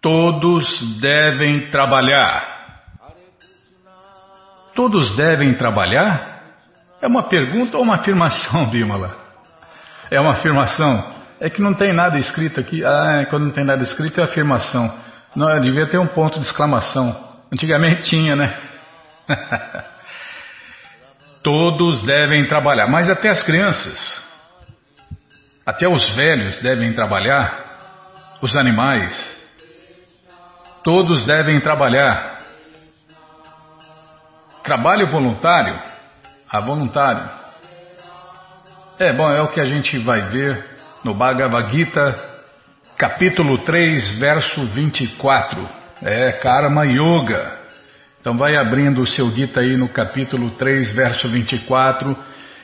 Todos devem trabalhar. Todos devem trabalhar? É uma pergunta ou uma afirmação, Bimala? É uma afirmação. É que não tem nada escrito aqui. Ah, quando não tem nada escrito é afirmação. Não, devia ter um ponto de exclamação. Antigamente tinha, né? Todos devem trabalhar, mas até as crianças, até os velhos devem trabalhar, os animais, todos devem trabalhar. Trabalho voluntário? A voluntário. É, bom, é o que a gente vai ver no Bhagavad Gita, capítulo 3, verso 24. É Karma Yoga. Então vai abrindo o seu Gita aí no capítulo 3, verso 24.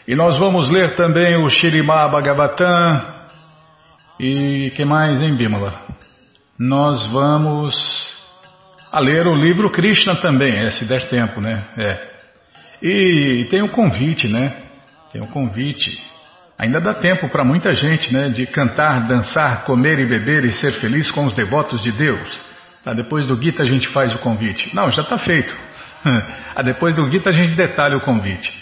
E nós vamos ler também o Shirimá Bhagavatam. E que mais, hein, Bimala? Nós vamos a ler o livro Krishna também, é, se der tempo, né? É. E tem um convite, né? Tem um convite. Ainda dá tempo para muita gente, né? De cantar, dançar, comer e beber e ser feliz com os devotos de Deus. Tá, depois do Gita a gente faz o convite. Não, já está feito. ah, depois do Gita a gente detalha o convite.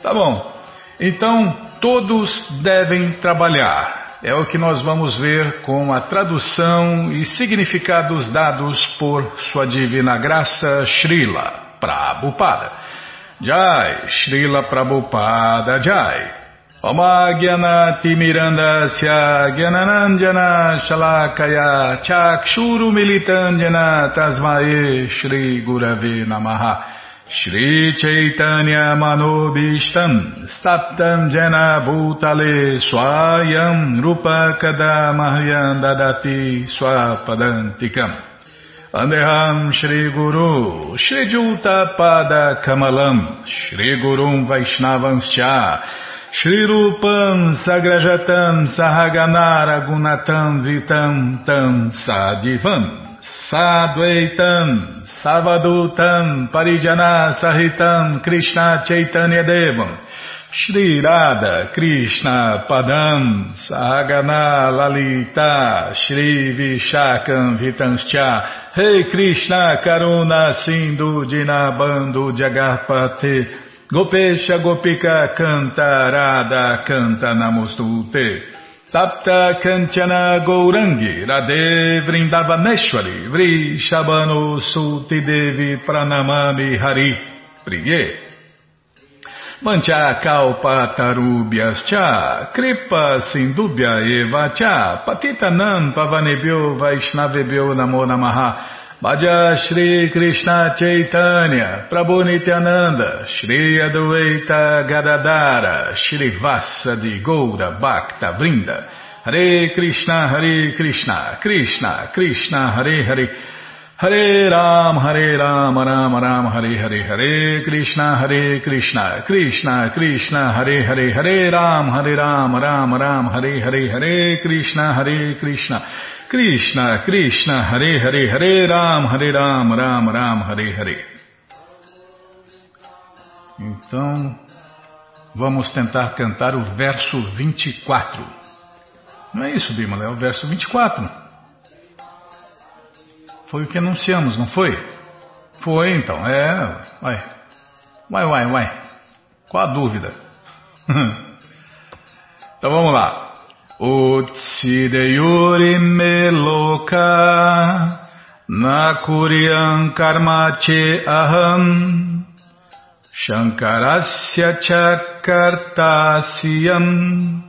Tá bom. Então, todos devem trabalhar. É o que nós vamos ver com a tradução e significados dados por Sua Divina Graça Srila Prabhupada. Jai, Srila Prabhupada Jai. Omagyanati Mirandasya Gyananandjana Shalakaya Chakshuru Militandjana Tasmae Shri Chaitanya Manobishtam Staptam Jena Bhutale Swayam Rupa Kadamahyam Dadati Swapadantikam Andeham Shri Guru Shri Juta Pada Kamalam Shri Gurum Vaishnavanscha Shri Rupam Sagrajatam Sahaganara Gunatam Vitam Tam Sadivam Sadvaitam Savadutam Parijana Sahitam Krishna Chaitanya Devam. Shri Radha Krishna Padam Sahagana Lalita Shri Vishakam Vitanscha. Rei hey Krishna Karuna Sindhu Dinabando Jagarpate Gopesha Gopika Canta Radha Canta Namostute Tapta Kanchana Gourangi Radhe Vrindavaneshwari Vri Shabano Suti Devi Pranamami Hari Priye. Mancha Kalpa Tarubhyas Cha Kripa Sindubhya Eva Cha Patitanam Pavanebhyo Vaishnavebhyo Namo Namaha Bhaja Shri Krishna Chaitanya, Prabhu Nityananda, Shri Adwaita Gadadara, Shri Vassa de Goura Bhakta Vrinda, Hare Krishna, Hare Krishna, Krishna, Krishna, Hare Hare, Hare Ram, Hare Ram, Ram Ram, Hare Hare, Hare Krishna, Hare Krishna, Krishna, Krishna, Hare Hare, Hare Ram, Hare Ram, Ram Ram, Hare Hare, Hare Krishna, Hare Krishna, Krishna, Krishna, Hare Hare, Hare Ram, Hare Ram, Ram Ram, Hare Hare. Então, vamos tentar cantar o verso 24. Não é isso, Bimala, é o verso 24. Foi o que anunciamos, não foi? Foi, então, é. Vai, vai, vai, vai. Qual a dúvida? então vamos lá. Utsideyuri loka Nakuryan karmache aham Shankarasya chakartasyam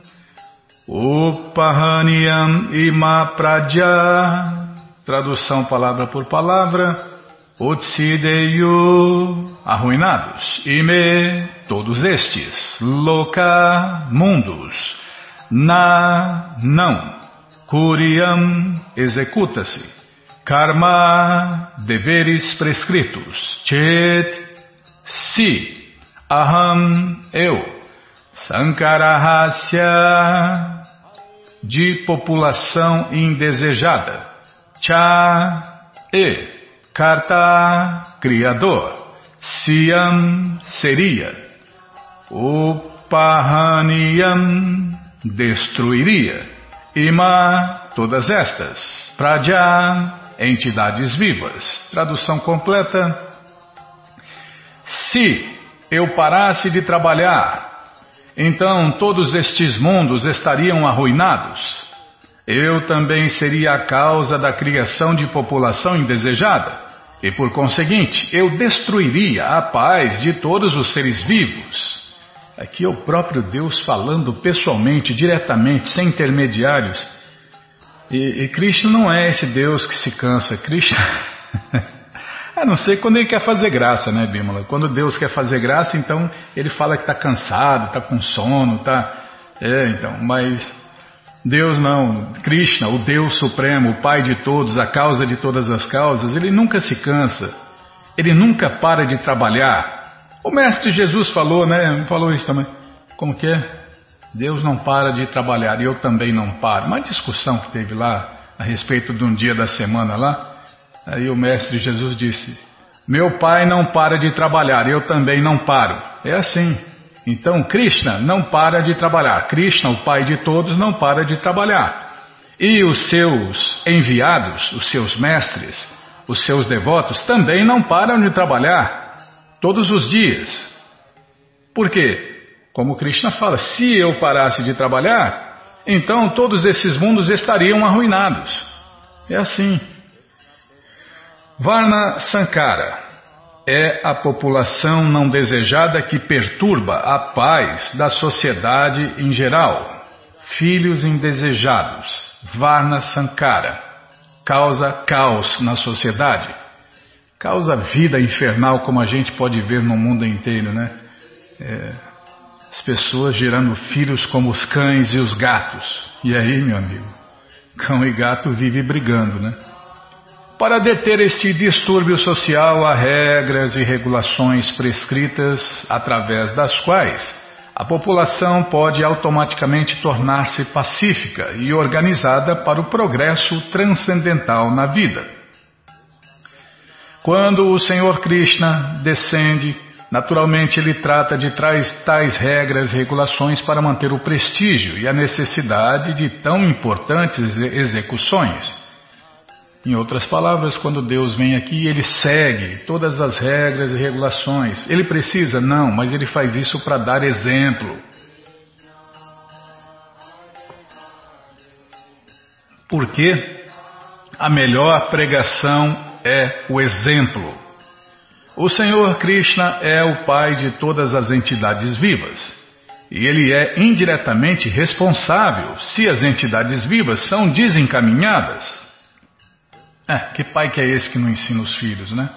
Upahaniam ima praja Tradução palavra por palavra Utsideyu Arruinados Ime Todos estes Loka Mundos na, não. Kuriam, executa-se. Karma, deveres prescritos. Chet, si. Aham, eu. Sankarahasya, de população indesejada. Cha, e. Karta, criador. Siam, seria. Upahaniam, destruiria. Ima, todas estas. Praja, entidades vivas. Tradução completa: Se eu parasse de trabalhar, então todos estes mundos estariam arruinados. Eu também seria a causa da criação de população indesejada, e por conseguinte, eu destruiria a paz de todos os seres vivos. Aqui é o próprio Deus falando pessoalmente, diretamente, sem intermediários. E, e Krishna não é esse Deus que se cansa. Krishna. a não ser quando ele quer fazer graça, né, Bímola? Quando Deus quer fazer graça, então ele fala que está cansado, está com sono, tá. É, então, mas Deus não, Krishna, o Deus Supremo, o Pai de todos, a causa de todas as causas, ele nunca se cansa, ele nunca para de trabalhar. O Mestre Jesus falou, né? Falou isso também. Como que é? Deus não para de trabalhar e eu também não paro. Uma discussão que teve lá a respeito de um dia da semana lá, aí o Mestre Jesus disse: Meu pai não para de trabalhar, eu também não paro. É assim. Então Krishna não para de trabalhar. Krishna, o pai de todos, não para de trabalhar. E os seus enviados, os seus mestres, os seus devotos também não param de trabalhar todos os dias. Por quê? Como Krishna fala, se eu parasse de trabalhar, então todos esses mundos estariam arruinados. É assim. Varna Sankara é a população não desejada que perturba a paz da sociedade em geral. Filhos indesejados, Varna Sankara, causa caos na sociedade, causa vida infernal como a gente pode ver no mundo inteiro, né? É, as pessoas gerando filhos como os cães e os gatos. E aí, meu amigo, cão e gato vivem brigando, né? Para deter este distúrbio social, há regras e regulações prescritas através das quais a população pode automaticamente tornar-se pacífica e organizada para o progresso transcendental na vida. Quando o Senhor Krishna descende, naturalmente ele trata de tais, tais regras e regulações para manter o prestígio e a necessidade de tão importantes execuções. Em outras palavras, quando Deus vem aqui, ele segue todas as regras e regulações. Ele precisa? Não, mas ele faz isso para dar exemplo. Porque a melhor pregação é o exemplo. O Senhor Krishna é o Pai de todas as entidades vivas. E ele é indiretamente responsável se as entidades vivas são desencaminhadas. É, que pai que é esse que não ensina os filhos, né?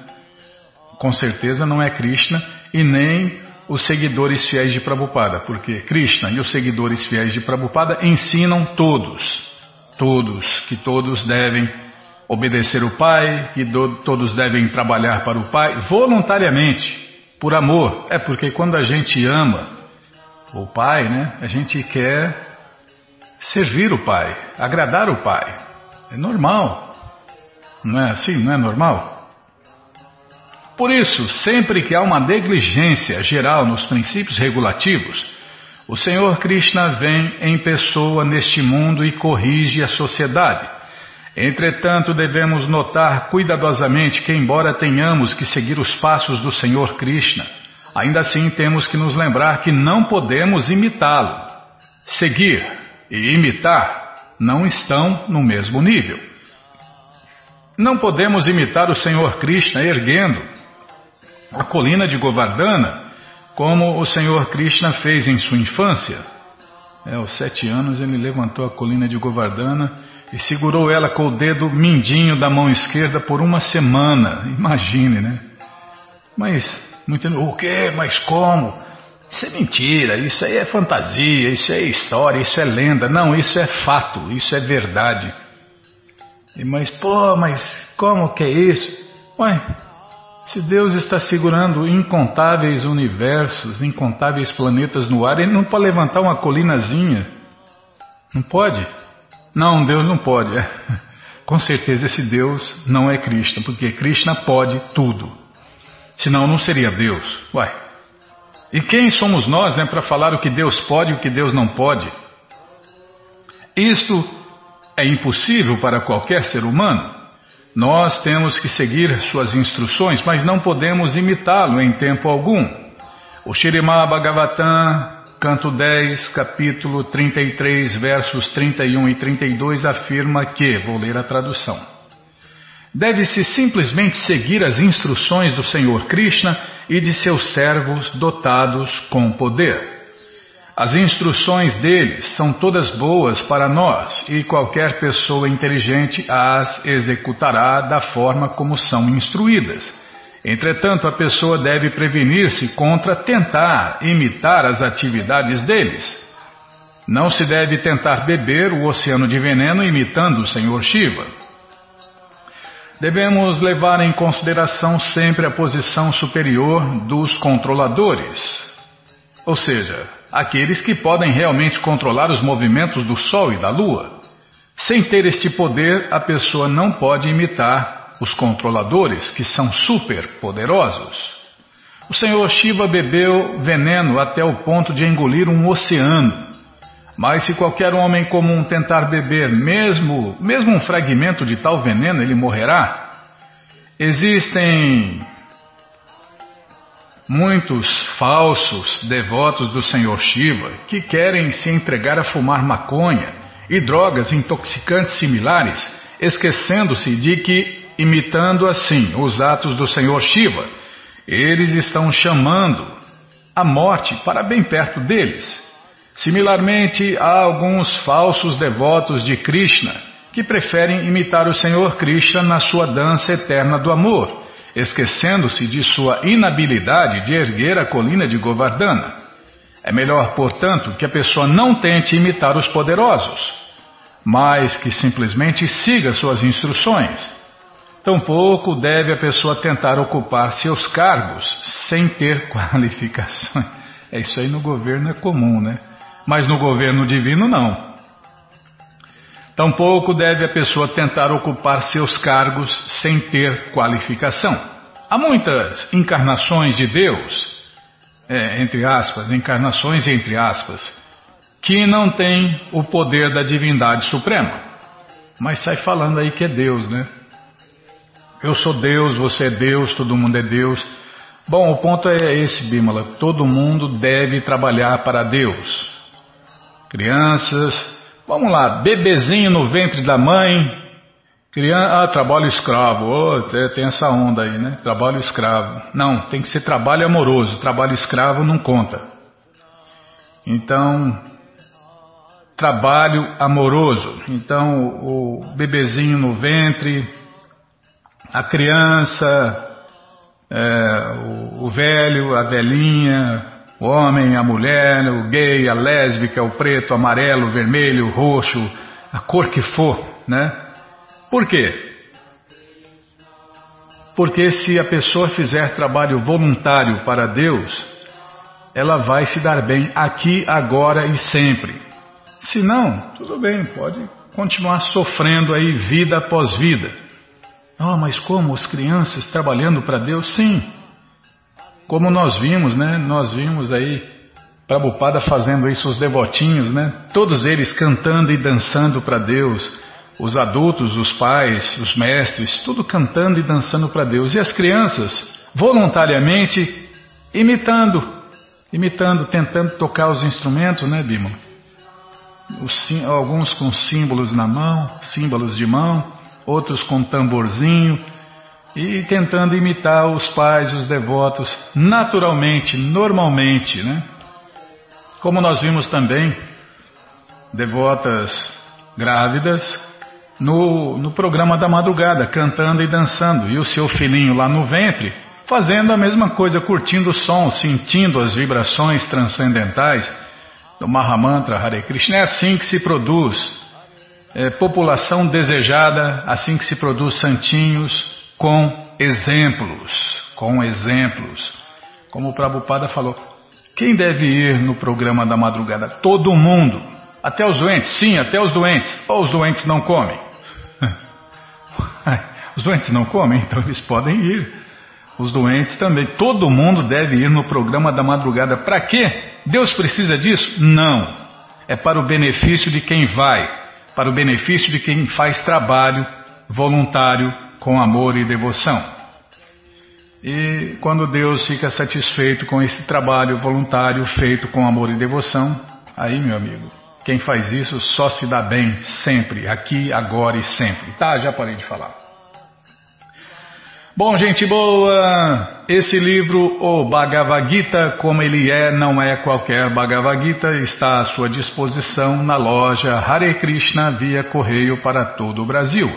Com certeza não é Krishna e nem os seguidores fiéis de Prabhupada, porque Krishna e os seguidores fiéis de Prabhupada ensinam todos, todos, que todos devem obedecer o Pai, que do, todos devem trabalhar para o Pai voluntariamente, por amor. É porque quando a gente ama o Pai, né, a gente quer servir o Pai, agradar o Pai. É normal. Não é assim? Não é normal? Por isso, sempre que há uma negligência geral nos princípios regulativos, o Senhor Krishna vem em pessoa neste mundo e corrige a sociedade. Entretanto, devemos notar cuidadosamente que, embora tenhamos que seguir os passos do Senhor Krishna, ainda assim temos que nos lembrar que não podemos imitá-lo. Seguir e imitar não estão no mesmo nível. Não podemos imitar o Senhor Krishna erguendo a colina de Govardhana, como o Senhor Krishna fez em sua infância. É, aos sete anos ele levantou a colina de Govardhana e segurou ela com o dedo mindinho da mão esquerda por uma semana. Imagine, né? Mas, muito, o quê? Mas como? Isso é mentira, isso aí é fantasia, isso é história, isso é lenda. Não, isso é fato, isso é verdade. Mas, pô, mas como que é isso? Ué, se Deus está segurando incontáveis universos, incontáveis planetas no ar, ele não pode levantar uma colinazinha? Não pode? Não, Deus não pode. É. Com certeza esse Deus não é Krishna, porque Krishna pode tudo. Senão não seria Deus. Ué. E quem somos nós né, para falar o que Deus pode e o que Deus não pode? Isto é impossível para qualquer ser humano. Nós temos que seguir suas instruções, mas não podemos imitá-lo em tempo algum. O Shirimá Bhagavatam, canto 10, capítulo 33, versos 31 e 32, afirma que, vou ler a tradução, deve-se simplesmente seguir as instruções do Senhor Krishna e de seus servos dotados com poder. As instruções deles são todas boas para nós e qualquer pessoa inteligente as executará da forma como são instruídas. Entretanto, a pessoa deve prevenir-se contra tentar imitar as atividades deles. Não se deve tentar beber o oceano de veneno imitando o Senhor Shiva. Devemos levar em consideração sempre a posição superior dos controladores, ou seja, aqueles que podem realmente controlar os movimentos do Sol e da Lua. Sem ter este poder, a pessoa não pode imitar os controladores, que são super poderosos. O Senhor Shiva bebeu veneno até o ponto de engolir um oceano. Mas se qualquer homem comum tentar beber mesmo, mesmo um fragmento de tal veneno, ele morrerá. Existem Muitos falsos devotos do Senhor Shiva que querem se entregar a fumar maconha e drogas intoxicantes similares, esquecendo-se de que, imitando assim os atos do Senhor Shiva, eles estão chamando a morte para bem perto deles. Similarmente, há alguns falsos devotos de Krishna que preferem imitar o Senhor Krishna na sua dança eterna do amor esquecendo-se de sua inabilidade de erguer a colina de Govardhana. É melhor, portanto, que a pessoa não tente imitar os poderosos, mas que simplesmente siga suas instruções. Tampouco deve a pessoa tentar ocupar seus cargos sem ter qualificações. É isso aí no governo é comum, né? Mas no governo divino não. Tampouco deve a pessoa tentar ocupar seus cargos sem ter qualificação. Há muitas encarnações de Deus, é, entre aspas, encarnações entre aspas, que não têm o poder da divindade suprema. Mas sai falando aí que é Deus, né? Eu sou Deus, você é Deus, todo mundo é Deus. Bom, o ponto é esse, Bímola. Todo mundo deve trabalhar para Deus. Crianças, Vamos lá, bebezinho no ventre da mãe, criança, ah, trabalho escravo, oh, tem essa onda aí, né? Trabalho escravo. Não, tem que ser trabalho amoroso, trabalho escravo não conta. Então, trabalho amoroso. Então, o bebezinho no ventre, a criança, é, o, o velho, a velhinha, o homem, a mulher, o gay, a lésbica, o preto, o amarelo, o vermelho, o roxo, a cor que for, né? Por quê? Porque se a pessoa fizer trabalho voluntário para Deus, ela vai se dar bem aqui, agora e sempre. Se não, tudo bem, pode continuar sofrendo aí vida após vida. Ah, oh, mas como as crianças trabalhando para Deus? Sim, como nós vimos, né? Nós vimos aí Prabhupada fazendo isso, os devotinhos, né? Todos eles cantando e dançando para Deus. Os adultos, os pais, os mestres, tudo cantando e dançando para Deus. E as crianças, voluntariamente, imitando, imitando, tentando tocar os instrumentos, né, Bima? Alguns com símbolos na mão, símbolos de mão, outros com tamborzinho e tentando imitar os pais, os devotos, naturalmente, normalmente, né? Como nós vimos também, devotas grávidas no, no programa da madrugada, cantando e dançando, e o seu filhinho lá no ventre, fazendo a mesma coisa, curtindo o som, sentindo as vibrações transcendentais do Mahamantra Hare Krishna. É assim que se produz é, população desejada, assim que se produz santinhos, com exemplos, com exemplos. Como o Prabhupada falou, quem deve ir no programa da madrugada? Todo mundo. Até os doentes? Sim, até os doentes. Ou os doentes não comem? Os doentes não comem, então eles podem ir. Os doentes também. Todo mundo deve ir no programa da madrugada. Para quê? Deus precisa disso? Não. É para o benefício de quem vai, para o benefício de quem faz trabalho voluntário com amor e devoção. E quando Deus fica satisfeito com esse trabalho voluntário feito com amor e devoção, aí, meu amigo, quem faz isso só se dá bem sempre, aqui, agora e sempre. Tá, já parei de falar. Bom, gente boa, esse livro, o Bhagavad Gita, como ele é, não é qualquer Bhagavad Gita, está à sua disposição na loja Hare Krishna via correio para todo o Brasil.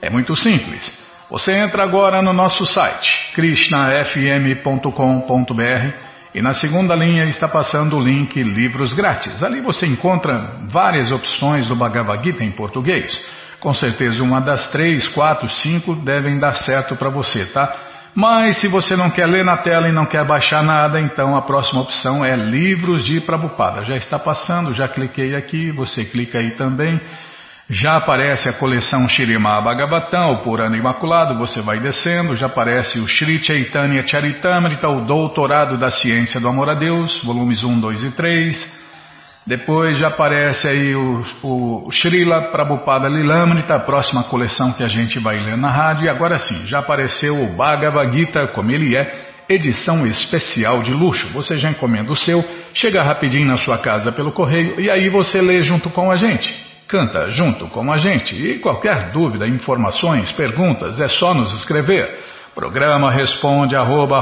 É muito simples. Você entra agora no nosso site, krishnafm.com.br e na segunda linha está passando o link Livros Grátis. Ali você encontra várias opções do Bhagavad Gita em português. Com certeza uma das três, quatro, cinco devem dar certo para você, tá? Mas se você não quer ler na tela e não quer baixar nada, então a próxima opção é Livros de Prabhupada. Já está passando, já cliquei aqui, você clica aí também. Já aparece a coleção Shirima Bhagavatam, o Purana Imaculado, você vai descendo, já aparece o Sri Chaitanya Charitamrita, o Doutorado da Ciência do Amor a Deus, volumes 1, 2 e 3. Depois já aparece aí o, o Srila Prabhupada Lilamrita, a próxima coleção que a gente vai ler na rádio. E agora sim, já apareceu o Bhagavad Gita, como ele é, edição especial de luxo. Você já encomenda o seu, chega rapidinho na sua casa pelo correio e aí você lê junto com a gente. Canta junto com a gente. E qualquer dúvida, informações, perguntas, é só nos escrever. Programa responde arroba,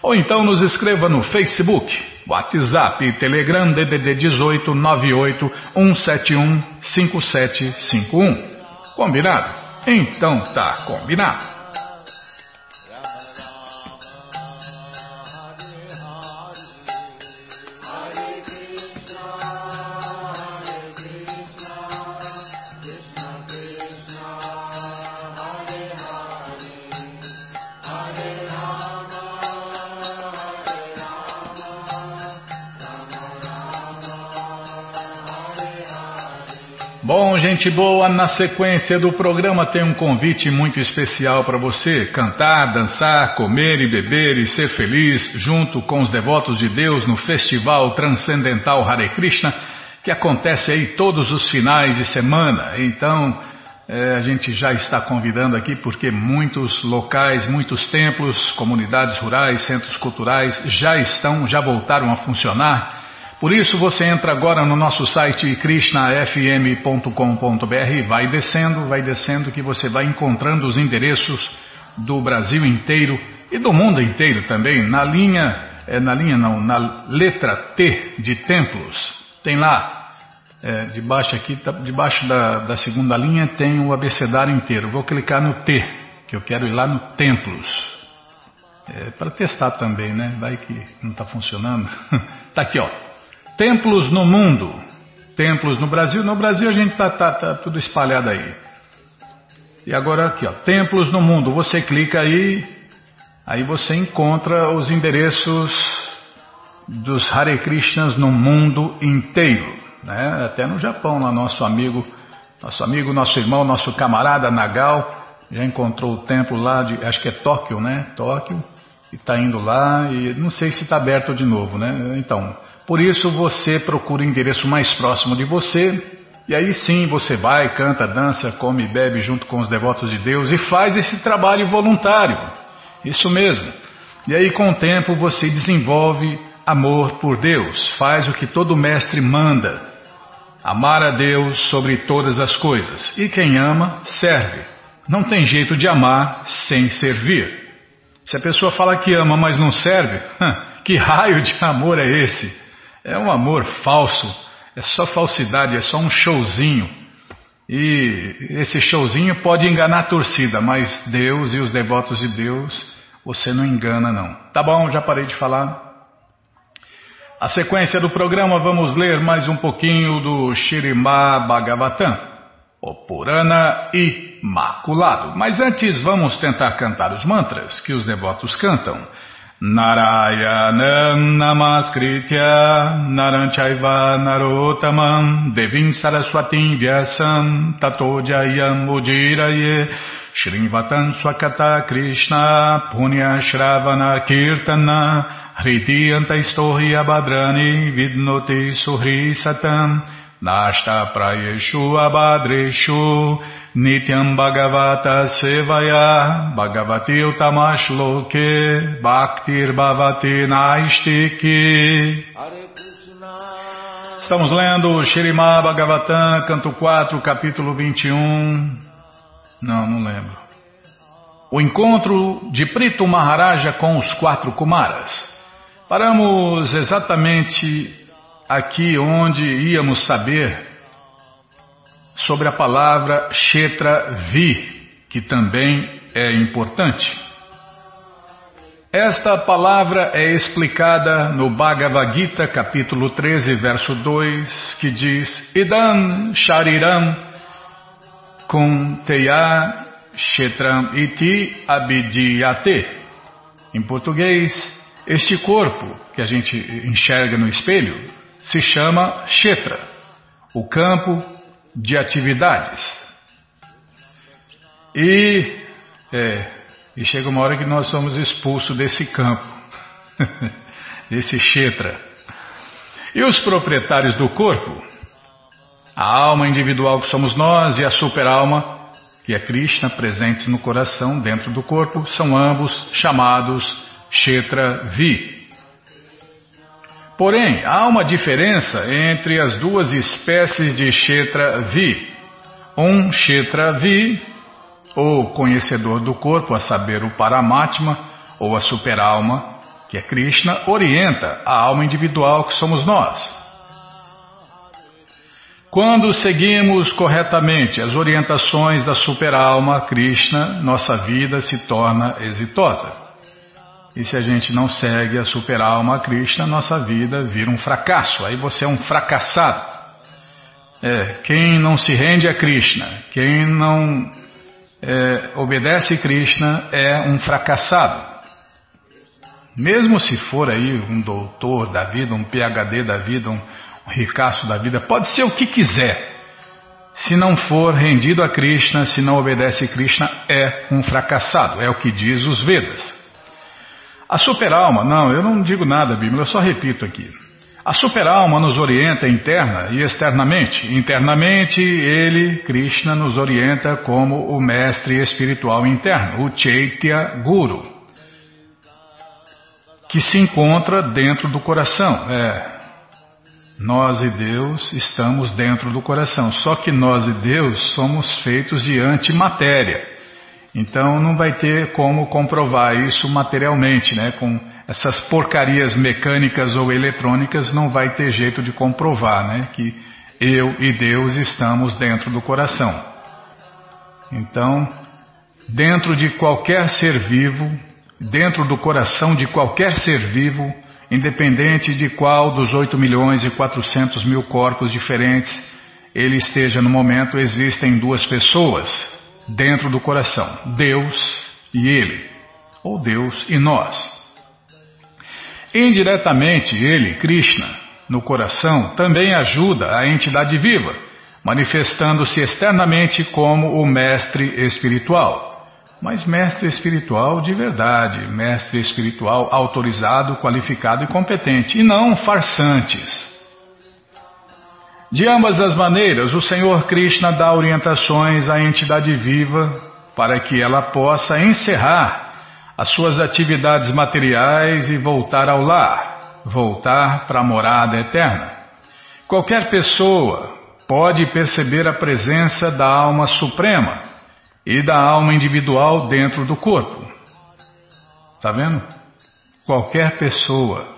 ou então nos escreva no Facebook WhatsApp e Telegram DDD 18 98 171 5751. Combinado? Então tá combinado. Bom, gente boa, na sequência do programa tem um convite muito especial para você cantar, dançar, comer e beber e ser feliz junto com os devotos de Deus no Festival Transcendental Hare Krishna que acontece aí todos os finais de semana. Então, é, a gente já está convidando aqui porque muitos locais, muitos templos, comunidades rurais, centros culturais já estão, já voltaram a funcionar por isso você entra agora no nosso site krishnafm.com.br, vai descendo, vai descendo que você vai encontrando os endereços do Brasil inteiro e do mundo inteiro também, na linha, é, na linha não, na letra T de templos. Tem lá, é, debaixo aqui, tá, debaixo da, da segunda linha tem o abecedário inteiro. Vou clicar no T, que eu quero ir lá no templos. É, para testar também, né? Vai que não está funcionando. Está aqui, ó. Templos no mundo. Templos no Brasil. No Brasil a gente está tá, tá tudo espalhado aí. E agora aqui, ó, templos no mundo. Você clica aí, aí você encontra os endereços dos Hare Krishnas no mundo inteiro, né? Até no Japão, lá nosso amigo, nosso amigo, nosso irmão, nosso camarada Nagal já encontrou o templo lá de, acho que é Tóquio, né? Tóquio e está indo lá e não sei se está aberto de novo, né? Então por isso você procura o endereço mais próximo de você, e aí sim você vai, canta, dança, come bebe junto com os devotos de Deus e faz esse trabalho voluntário. Isso mesmo. E aí com o tempo você desenvolve amor por Deus, faz o que todo mestre manda. Amar a Deus sobre todas as coisas. E quem ama, serve. Não tem jeito de amar sem servir. Se a pessoa fala que ama, mas não serve, que raio de amor é esse? É um amor falso, é só falsidade, é só um showzinho. E esse showzinho pode enganar a torcida, mas Deus e os devotos de Deus, você não engana não. Tá bom, já parei de falar. A sequência do programa, vamos ler mais um pouquinho do Shirimá Bhagavatam, o Purana Imaculado. Mas antes vamos tentar cantar os mantras que os devotos cantam. Narayanam Namaskritya Naranchaiva Narotamam Devim Saraswatim Vyasam Tato Jayam Shrivatam Swakata Krishna Punya Shravana Kirtana Hridiyanta Istohi Abhadrani Vidnoti Suhri Satam Nashta Prayeshu Abhadreshu Nityam Bhagavata Sevaya Bhagavati Utamashloke Bhaktir Bhavati Naistiki Estamos lendo Shirimá Bhagavatam, canto 4, capítulo 21. Não, não lembro. O encontro de Prito Maharaja com os quatro Kumaras. Paramos exatamente aqui onde íamos saber sobre a palavra Kshetra Vi, que também é importante. Esta palavra é explicada no Bhagavad Gita, capítulo 13, verso 2, que diz: Idam Shariram Kunteya Kshetram Iti Abidiyate. Em português, este corpo que a gente enxerga no espelho se chama Kshetra, o campo de atividades. E, é, e chega uma hora que nós somos expulsos desse campo, desse Kshetra. E os proprietários do corpo, a alma individual que somos nós e a superalma, que é Krishna, presentes no coração, dentro do corpo, são ambos chamados Kshetra Vi. Porém, há uma diferença entre as duas espécies de Kshetra Vi. Um Kshetra Vi, ou conhecedor do corpo, a saber, o Paramatma, ou a superalma, que é Krishna, orienta a alma individual que somos nós. Quando seguimos corretamente as orientações da superalma Krishna, nossa vida se torna exitosa. E se a gente não segue a super-alma Krishna, nossa vida vira um fracasso. Aí você é um fracassado. É, quem não se rende a Krishna, quem não é, obedece Krishna é um fracassado. Mesmo se for aí um doutor da vida, um PhD da vida, um, ricaço da vida, pode ser o que quiser. Se não for rendido a Krishna, se não obedece Krishna, é um fracassado. É o que diz os Vedas. A superalma, não, eu não digo nada, Bíblia, eu só repito aqui. A superalma nos orienta interna e externamente. Internamente, ele, Krishna, nos orienta como o mestre espiritual interno, o Chaitya Guru, que se encontra dentro do coração. É, nós e Deus estamos dentro do coração, só que nós e Deus somos feitos de antimatéria. Então não vai ter como comprovar isso materialmente, né? Com essas porcarias mecânicas ou eletrônicas não vai ter jeito de comprovar, né? Que eu e Deus estamos dentro do coração. Então, dentro de qualquer ser vivo, dentro do coração de qualquer ser vivo, independente de qual dos 8 milhões e 400 mil corpos diferentes ele esteja no momento, existem duas pessoas, dentro do coração, Deus e Ele, ou Deus e nós. Indiretamente, Ele, Krishna, no coração, também ajuda a entidade viva, manifestando-se externamente como o mestre espiritual. Mas mestre espiritual de verdade, mestre espiritual autorizado, qualificado e competente, e não farsantes de ambas as maneiras, o Senhor Krishna dá orientações à entidade viva para que ela possa encerrar as suas atividades materiais e voltar ao lar, voltar para a morada eterna. Qualquer pessoa pode perceber a presença da alma suprema e da alma individual dentro do corpo. Está vendo? Qualquer pessoa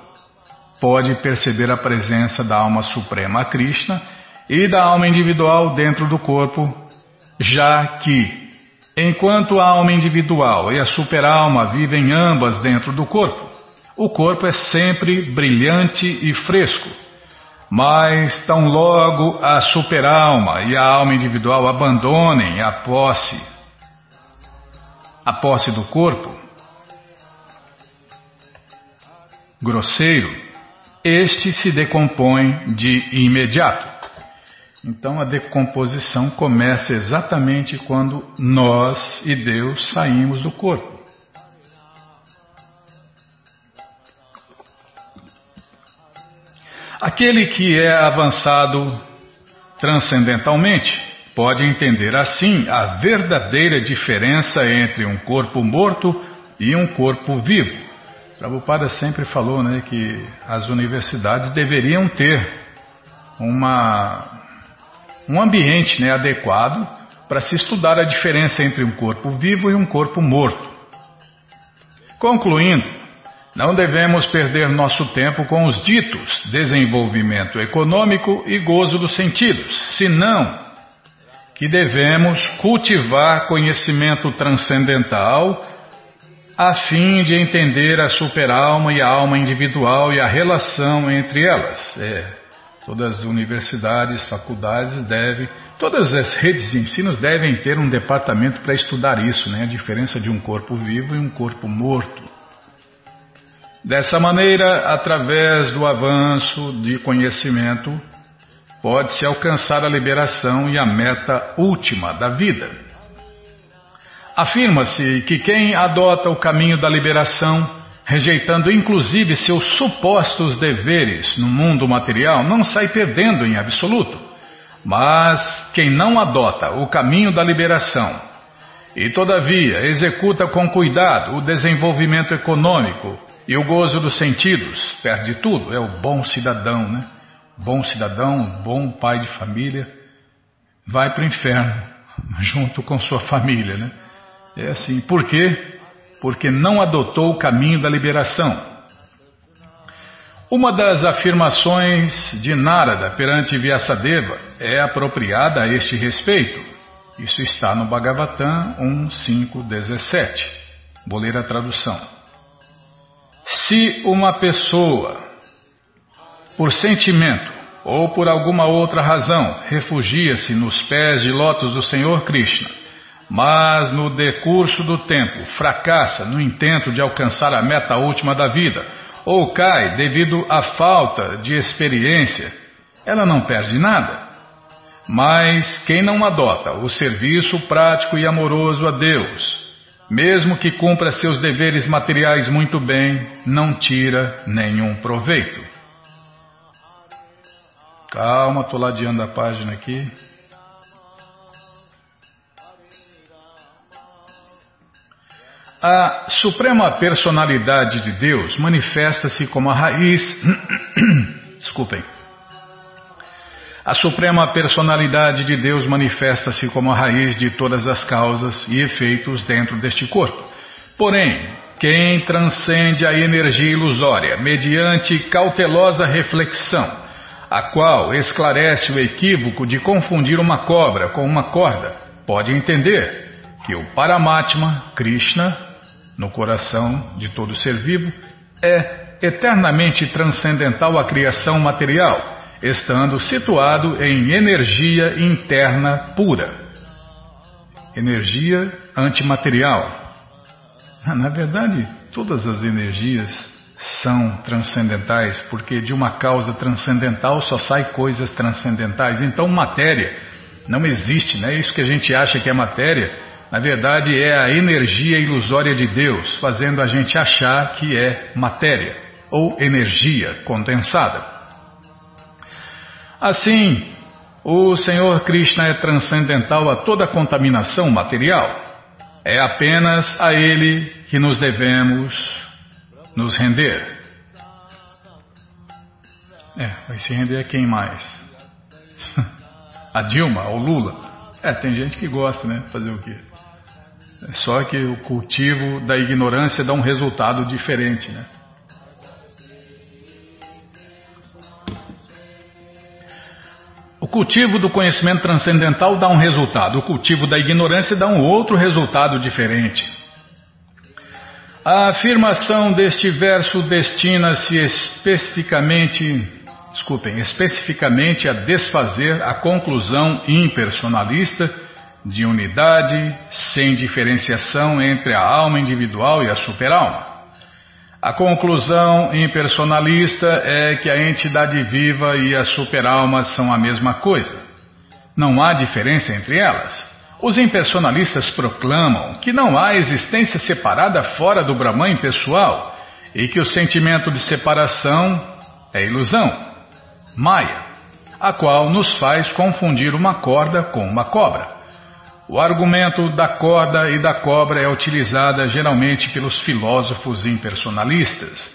pode perceber a presença da alma suprema Krishna e da alma individual dentro do corpo, já que, enquanto a alma individual e a superalma vivem ambas dentro do corpo, o corpo é sempre brilhante e fresco. Mas tão logo a superalma e a alma individual abandonem a posse, a posse do corpo, grosseiro, este se decompõe de imediato. Então a decomposição começa exatamente quando nós e Deus saímos do corpo. Aquele que é avançado transcendentalmente pode entender assim a verdadeira diferença entre um corpo morto e um corpo vivo. Prabhupada sempre falou né, que as universidades deveriam ter uma, um ambiente né, adequado para se estudar a diferença entre um corpo vivo e um corpo morto. Concluindo, não devemos perder nosso tempo com os ditos desenvolvimento econômico e gozo dos sentidos, senão que devemos cultivar conhecimento transcendental a fim de entender a superalma e a alma individual e a relação entre elas. É, todas as universidades, faculdades devem, todas as redes de ensino devem ter um departamento para estudar isso, né? a diferença de um corpo vivo e um corpo morto. Dessa maneira, através do avanço de conhecimento, pode-se alcançar a liberação e a meta última da vida. Afirma-se que quem adota o caminho da liberação, rejeitando inclusive seus supostos deveres no mundo material, não sai perdendo em absoluto. Mas quem não adota o caminho da liberação e, todavia, executa com cuidado o desenvolvimento econômico e o gozo dos sentidos, perde tudo, é o bom cidadão, né? bom cidadão, bom pai de família, vai para o inferno junto com sua família, né? É assim. Por quê? Porque não adotou o caminho da liberação. Uma das afirmações de Narada perante Vyasadeva é apropriada a este respeito. Isso está no Bhagavatam 1.5.17. Vou ler a tradução. Se uma pessoa por sentimento ou por alguma outra razão, refugia-se nos pés de lótus do Senhor Krishna, mas no decurso do tempo fracassa no intento de alcançar a meta última da vida, ou cai devido à falta de experiência, ela não perde nada. Mas quem não adota o serviço prático e amoroso a Deus, mesmo que cumpra seus deveres materiais muito bem, não tira nenhum proveito. Calma, estou ladeando a página aqui. A Suprema Personalidade de Deus manifesta-se como a raiz. Desculpem. A Suprema Personalidade de Deus manifesta-se como a raiz de todas as causas e efeitos dentro deste corpo. Porém, quem transcende a energia ilusória mediante cautelosa reflexão a qual esclarece o equívoco de confundir uma cobra com uma corda, pode entender que o Paramatma, Krishna, no coração de todo ser vivo, é eternamente transcendental à criação material, estando situado em energia interna pura. Energia antimaterial. Na verdade, todas as energias são transcendentais, porque de uma causa transcendental só sai coisas transcendentais. Então, matéria não existe, não é isso que a gente acha que é matéria. Na verdade, é a energia ilusória de Deus, fazendo a gente achar que é matéria ou energia condensada. Assim, o Senhor Krishna é transcendental a toda contaminação material. É apenas a Ele que nos devemos nos render. É, vai se render a quem mais? a Dilma, o Lula? É, tem gente que gosta, né? Fazer o quê? É só que o cultivo da ignorância dá um resultado diferente, né? O cultivo do conhecimento transcendental dá um resultado, o cultivo da ignorância dá um outro resultado diferente. A afirmação deste verso destina-se especificamente, desculpem, especificamente a desfazer a conclusão impersonalista de unidade sem diferenciação entre a alma individual e a superalma. A conclusão impersonalista é que a entidade viva e a superalma são a mesma coisa. Não há diferença entre elas. Os impersonalistas proclamam que não há existência separada fora do Brahman pessoal e que o sentimento de separação é ilusão, Maya. a qual nos faz confundir uma corda com uma cobra. O argumento da corda e da cobra é utilizada geralmente pelos filósofos impersonalistas.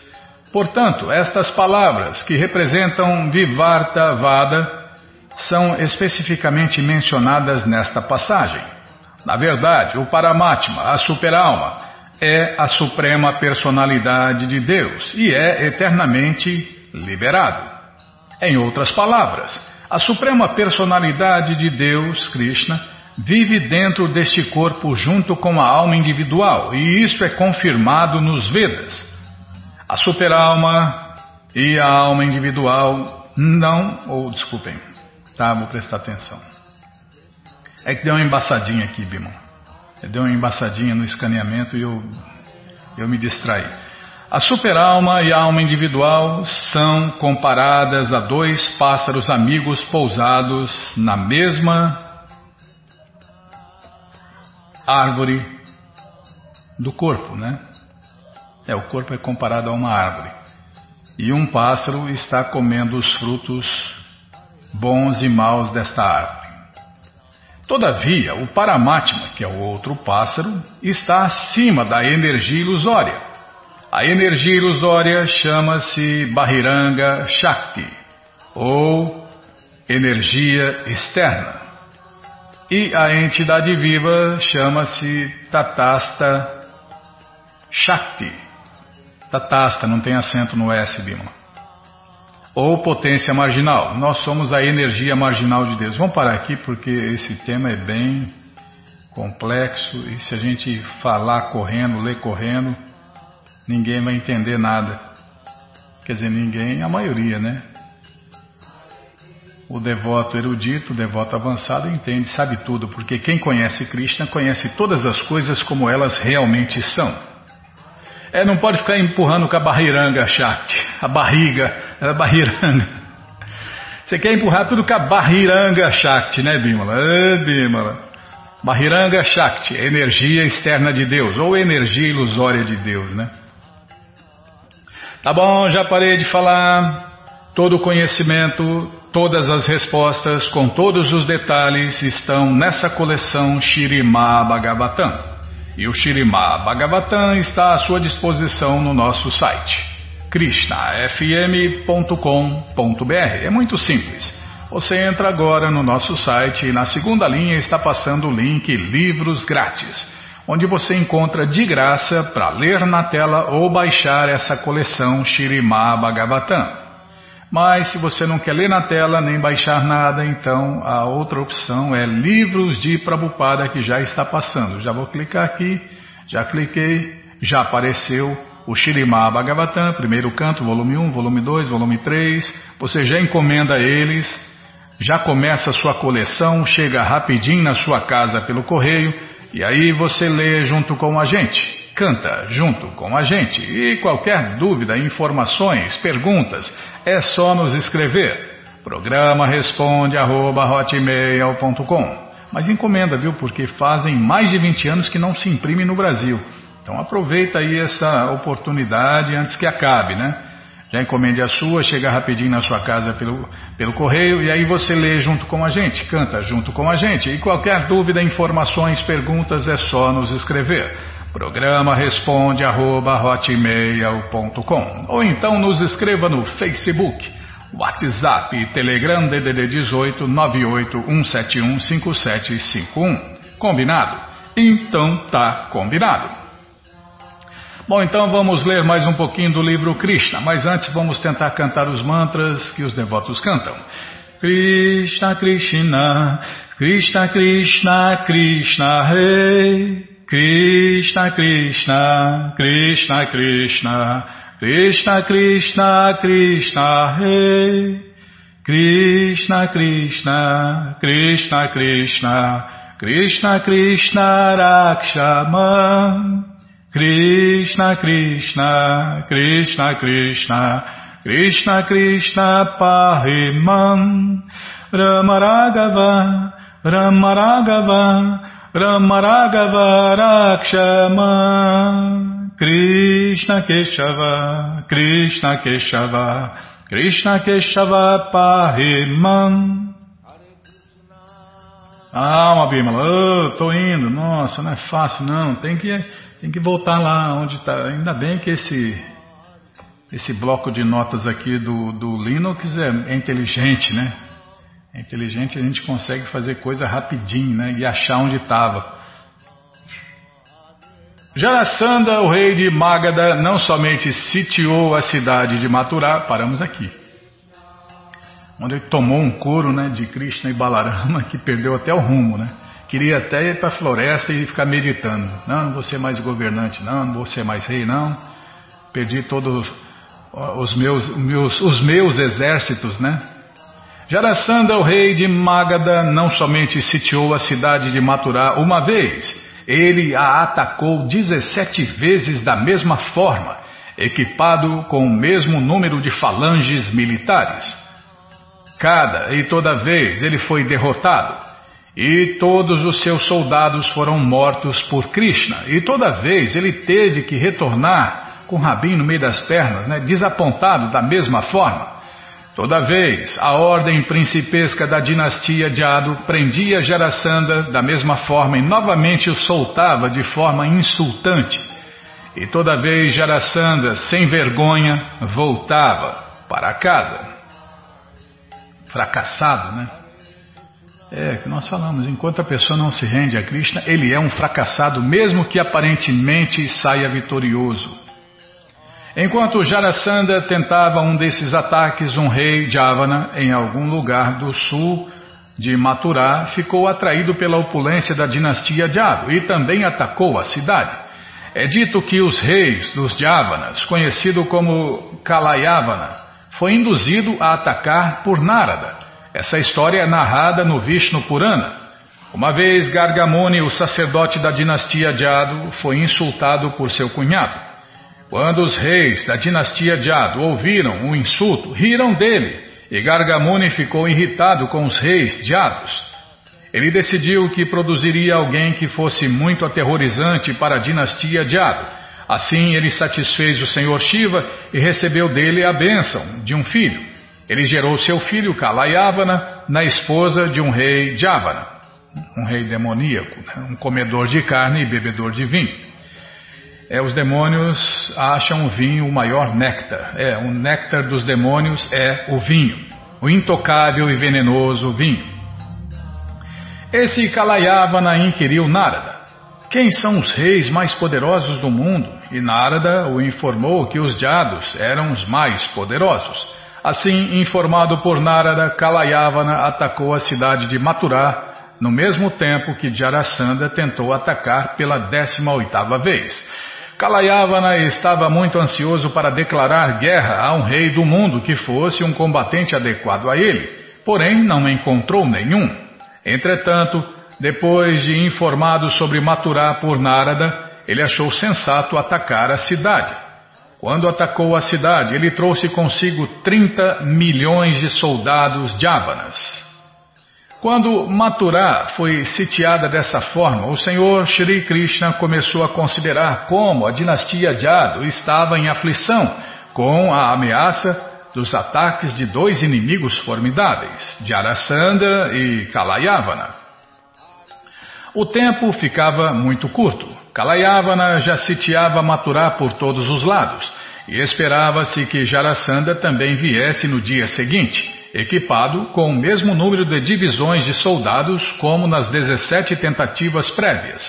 Portanto, estas palavras, que representam Vivarta Vada, são especificamente mencionadas nesta passagem. Na verdade, o Paramatma, a superalma, é a suprema personalidade de Deus e é eternamente liberado. Em outras palavras, a suprema personalidade de Deus, Krishna, vive dentro deste corpo junto com a alma individual, e isso é confirmado nos Vedas. A superalma e a alma individual não, ou desculpem, tá, vou prestar atenção. É que deu uma embaçadinha aqui, Bimon. Deu uma embaçadinha no escaneamento e eu, eu me distraí. A superalma e a alma individual são comparadas a dois pássaros amigos pousados na mesma árvore do corpo, né? É, o corpo é comparado a uma árvore. E um pássaro está comendo os frutos bons e maus desta árvore. Todavia, o Paramatma, que é o outro pássaro, está acima da energia ilusória. A energia ilusória chama-se Bahiranga Shakti, ou energia externa. E a entidade viva chama-se Tatasta Shakti. Tatasta, não tem acento no S, Bima. Ou potência marginal. Nós somos a energia marginal de Deus. Vamos parar aqui porque esse tema é bem complexo e se a gente falar correndo, ler correndo, ninguém vai entender nada. Quer dizer, ninguém, a maioria, né? O devoto erudito, o devoto avançado, entende, sabe tudo, porque quem conhece Krishna conhece todas as coisas como elas realmente são. É, não pode ficar empurrando com a barriranga, Shakti, a barriga, a barriranga. Você quer empurrar tudo com a barriranga Shakti, né, Bimala? É, Bimala. Barriranga Shakti, energia externa de Deus, ou energia ilusória de Deus, né? Tá bom, já parei de falar. Todo conhecimento, todas as respostas, com todos os detalhes, estão nessa coleção Shirima Bhagavatam. E o Shirima Bhagavatam está à sua disposição no nosso site krishnafm.com.br. É muito simples. Você entra agora no nosso site e na segunda linha está passando o link Livros Grátis, onde você encontra de graça para ler na tela ou baixar essa coleção Shirima Bhagavatam. Mas se você não quer ler na tela nem baixar nada, então a outra opção é Livros de Prabhupada que já está passando. Já vou clicar aqui, já cliquei, já apareceu o Shirimá Bhagavatam, primeiro canto, volume 1, volume 2, volume 3. Você já encomenda eles, já começa a sua coleção, chega rapidinho na sua casa pelo correio e aí você lê junto com a gente canta junto com a gente. E qualquer dúvida, informações, perguntas, é só nos escrever. Programa responde arroba, Mas encomenda, viu? Porque fazem mais de 20 anos que não se imprime no Brasil. Então aproveita aí essa oportunidade antes que acabe, né? Já encomende a sua, chega rapidinho na sua casa pelo, pelo correio e aí você lê junto com a gente, canta junto com a gente. E qualquer dúvida, informações, perguntas é só nos escrever. Programa responde arroba hotmail.com ou então nos escreva no Facebook, WhatsApp, Telegram DDD 18 981715751. Combinado? Então tá combinado. Bom, então vamos ler mais um pouquinho do livro Krishna, mas antes vamos tentar cantar os mantras que os devotos cantam. Krishna Krishna, Krishna Krishna, Krishna Rei. Krishna Krishna Krishna Krishna Krishna Krishna Krishna Hey Krishna Krishna Krishna Krishna Krishna Krishna Rakshama Krishna Krishna Krishna Krishna Krishna Krishna Pahimam Ramaragava Ramaragava Ramaragava Rakshama Krishna Keshava Krishna Keshava Krishna Keshava Pahiman. Ah, uma Bímola, oh, tô indo, nossa, não é fácil não, tem que, tem que voltar lá onde está. Ainda bem que esse, esse bloco de notas aqui do, do Linux é inteligente, né? É inteligente, a gente consegue fazer coisa rapidinho, né? E achar onde estava. Jarasandha, o rei de Magadha, não somente sitiou a cidade de Mathura, paramos aqui, onde ele tomou um couro né, de Krishna e Balarama, que perdeu até o rumo, né? Queria até ir para a floresta e ficar meditando. Não, não vou ser mais governante, não, não vou ser mais rei, não. Perdi todos os meus, meus, os meus exércitos, né? Jarasandha, o rei de Magadha, não somente sitiou a cidade de Mathura uma vez, ele a atacou 17 vezes da mesma forma, equipado com o mesmo número de falanges militares. Cada e toda vez ele foi derrotado, e todos os seus soldados foram mortos por Krishna, e toda vez ele teve que retornar com o rabinho no meio das pernas, né, desapontado da mesma forma. Toda vez, a ordem principesca da dinastia Jado prendia Jarasandha da mesma forma e novamente o soltava de forma insultante. E toda vez Jarasandha, sem vergonha, voltava para casa. Fracassado, né? É, que nós falamos, enquanto a pessoa não se rende a Krishna, ele é um fracassado, mesmo que aparentemente saia vitorioso. Enquanto Jarasandha tentava um desses ataques, um rei Javana, em algum lugar do sul de Mathura, ficou atraído pela opulência da dinastia Jadu e também atacou a cidade. É dito que os reis dos Javanas, conhecido como Kalayavana, foi induzido a atacar por Narada. Essa história é narrada no Vishnu Purana. Uma vez Gargamuni, o sacerdote da dinastia Jadu, foi insultado por seu cunhado. Quando os reis da dinastia Jado ouviram o insulto, riram dele, e Gargamuni ficou irritado com os reis Jados. Ele decidiu que produziria alguém que fosse muito aterrorizante para a dinastia Jado. Assim, ele satisfez o senhor Shiva e recebeu dele a bênção de um filho. Ele gerou seu filho Kalayavana na esposa de um rei Javana, um rei demoníaco, né? um comedor de carne e bebedor de vinho. É, os demônios acham o vinho o maior néctar. É, o néctar dos demônios é o vinho, o intocável e venenoso vinho. Esse Kalayavana inquiriu Narada. Quem são os reis mais poderosos do mundo? E Narada o informou que os Jados eram os mais poderosos. Assim, informado por Narada, Kalayavana atacou a cidade de Mathura no mesmo tempo que Jarasandha tentou atacar pela décima oitava vez. Kalayavana estava muito ansioso para declarar guerra a um rei do mundo que fosse um combatente adequado a ele, porém não encontrou nenhum. Entretanto, depois de informado sobre Maturá por Narada, ele achou sensato atacar a cidade. Quando atacou a cidade, ele trouxe consigo 30 milhões de soldados javanas. Quando Mathura foi sitiada dessa forma, o Senhor Shri Krishna começou a considerar como a dinastia Jado estava em aflição com a ameaça dos ataques de dois inimigos formidáveis, Jarasandha e Kalayavana. O tempo ficava muito curto. Kalayavana já sitiava Mathura por todos os lados e esperava-se que Jarasandha também viesse no dia seguinte equipado com o mesmo número de divisões de soldados como nas 17 tentativas prévias.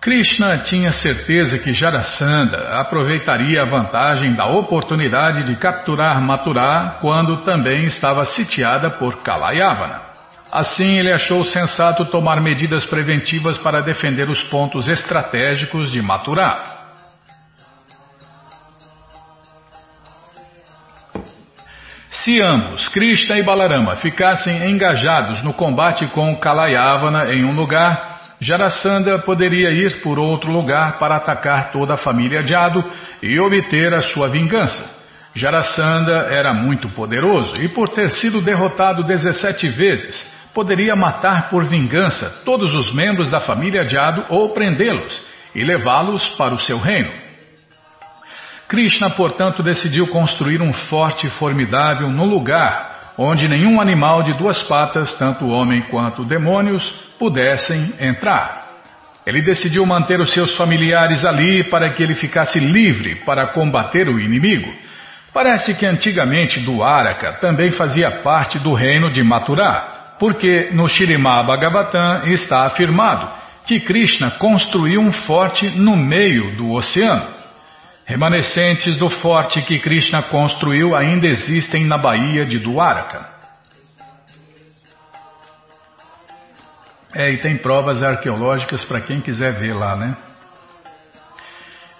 Krishna tinha certeza que Jarasandha aproveitaria a vantagem da oportunidade de capturar Mathura quando também estava sitiada por Kalayavana. Assim, ele achou sensato tomar medidas preventivas para defender os pontos estratégicos de Mathura. Se ambos, Krishna e Balarama, ficassem engajados no combate com Kalayavana em um lugar, Jarasandha poderia ir por outro lugar para atacar toda a família Jado e obter a sua vingança. Jarasandha era muito poderoso e, por ter sido derrotado 17 vezes, poderia matar por vingança todos os membros da família Jado ou prendê-los e levá-los para o seu reino. Krishna, portanto, decidiu construir um forte formidável no lugar onde nenhum animal de duas patas, tanto homem quanto demônios, pudessem entrar. Ele decidiu manter os seus familiares ali para que ele ficasse livre para combater o inimigo. Parece que antigamente Duaraka também fazia parte do reino de Mathura, porque no Shirimá Bhagavatam está afirmado que Krishna construiu um forte no meio do oceano. Remanescentes do forte que Krishna construiu ainda existem na Baía de Dwaraka. É, e tem provas arqueológicas para quem quiser ver lá, né?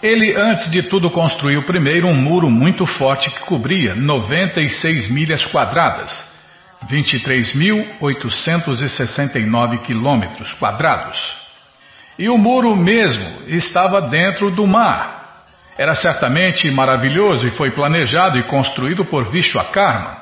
Ele, antes de tudo, construiu primeiro um muro muito forte que cobria 96 milhas quadradas, 23.869 quilômetros quadrados. E o muro mesmo estava dentro do mar, era certamente maravilhoso e foi planejado e construído por Vishwakarma.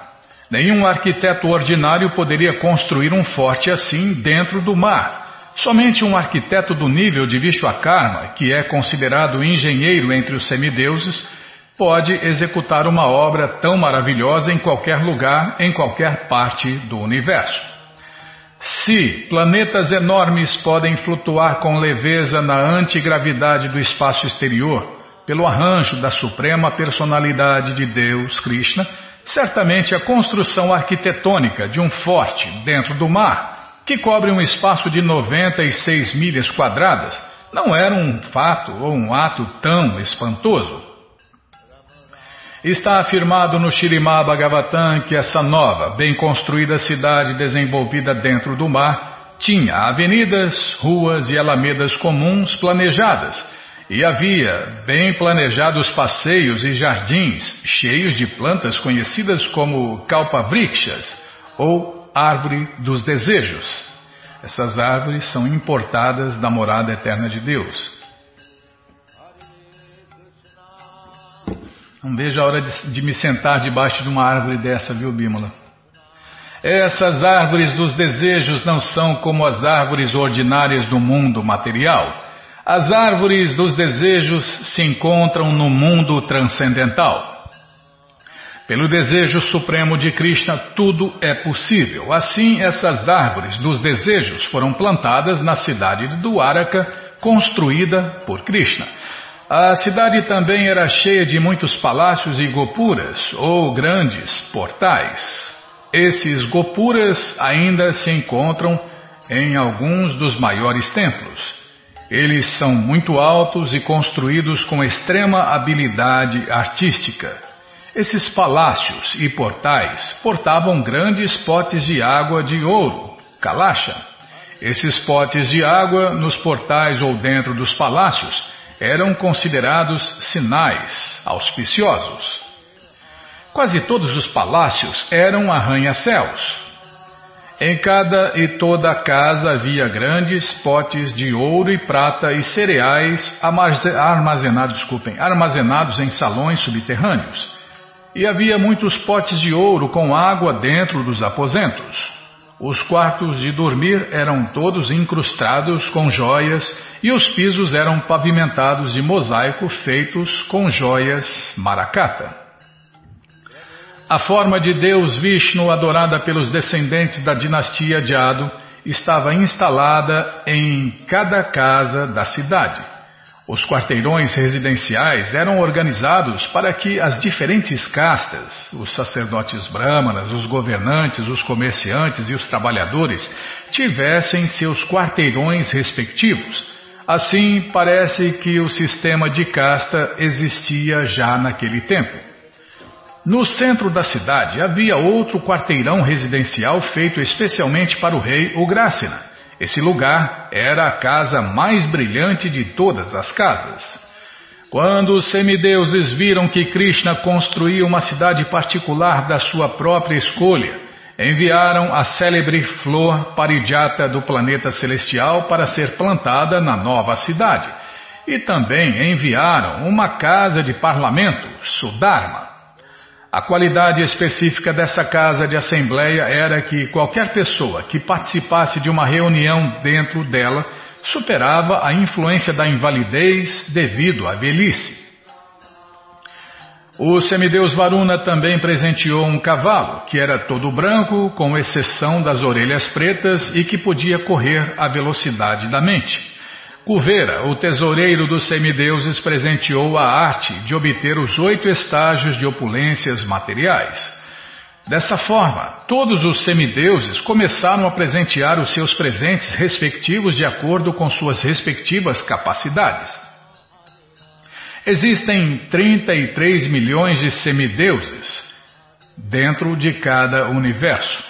Nenhum arquiteto ordinário poderia construir um forte assim dentro do mar. Somente um arquiteto do nível de Vishwakarma, que é considerado engenheiro entre os semideuses, pode executar uma obra tão maravilhosa em qualquer lugar, em qualquer parte do universo. Se planetas enormes podem flutuar com leveza na antigravidade do espaço exterior, pelo arranjo da suprema personalidade de Deus, Krishna, certamente a construção arquitetônica de um forte dentro do mar, que cobre um espaço de 96 milhas quadradas, não era um fato ou um ato tão espantoso. Está afirmado no Shirimá Bhagavatam que essa nova, bem construída cidade desenvolvida dentro do mar tinha avenidas, ruas e alamedas comuns planejadas e havia bem planejados passeios e jardins cheios de plantas conhecidas como kalpavrikshas ou árvore dos desejos. Essas árvores são importadas da morada eterna de Deus. Não vejo a hora de, de me sentar debaixo de uma árvore dessa, viu, Bímola? Essas árvores dos desejos não são como as árvores ordinárias do mundo material as árvores dos desejos se encontram no mundo transcendental. Pelo desejo supremo de Krishna, tudo é possível. Assim, essas árvores dos desejos foram plantadas na cidade de Dwaraka, construída por Krishna. A cidade também era cheia de muitos palácios e gopuras, ou grandes portais. Esses gopuras ainda se encontram em alguns dos maiores templos. Eles são muito altos e construídos com extrema habilidade artística. Esses palácios e portais portavam grandes potes de água de ouro, calasha. Esses potes de água nos portais ou dentro dos palácios eram considerados sinais auspiciosos. Quase todos os palácios eram arranha-céus. Em cada e toda casa havia grandes potes de ouro e prata e cereais armazenados, desculpem, armazenados em salões subterrâneos. E havia muitos potes de ouro com água dentro dos aposentos. Os quartos de dormir eram todos incrustados com joias e os pisos eram pavimentados de mosaico feitos com joias maracata. A forma de Deus Vishnu, adorada pelos descendentes da dinastia Jado, estava instalada em cada casa da cidade. Os quarteirões residenciais eram organizados para que as diferentes castas, os sacerdotes brahmanas, os governantes, os comerciantes e os trabalhadores, tivessem seus quarteirões respectivos. Assim, parece que o sistema de casta existia já naquele tempo. No centro da cidade havia outro quarteirão residencial feito especialmente para o rei Ugrasena. Esse lugar era a casa mais brilhante de todas as casas. Quando os semideuses viram que Krishna construía uma cidade particular da sua própria escolha, enviaram a célebre flor parijata do planeta celestial para ser plantada na nova cidade. E também enviaram uma casa de parlamento, Sudharma. A qualidade específica dessa casa de assembleia era que qualquer pessoa que participasse de uma reunião dentro dela superava a influência da invalidez devido à velhice. O semideus Varuna também presenteou um cavalo, que era todo branco, com exceção das orelhas pretas e que podia correr à velocidade da mente. Kuvera, o tesoureiro dos semideuses, presenteou a arte de obter os oito estágios de opulências materiais. Dessa forma, todos os semideuses começaram a presentear os seus presentes respectivos de acordo com suas respectivas capacidades. Existem 33 milhões de semideuses dentro de cada universo.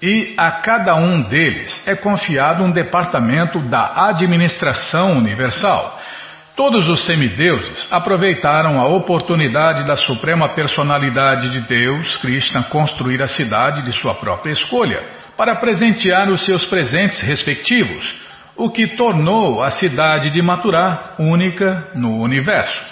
E a cada um deles é confiado um departamento da administração universal. Todos os semideuses aproveitaram a oportunidade da Suprema Personalidade de Deus, Krishna, construir a cidade de sua própria escolha, para presentear os seus presentes respectivos o que tornou a cidade de Maturá única no universo.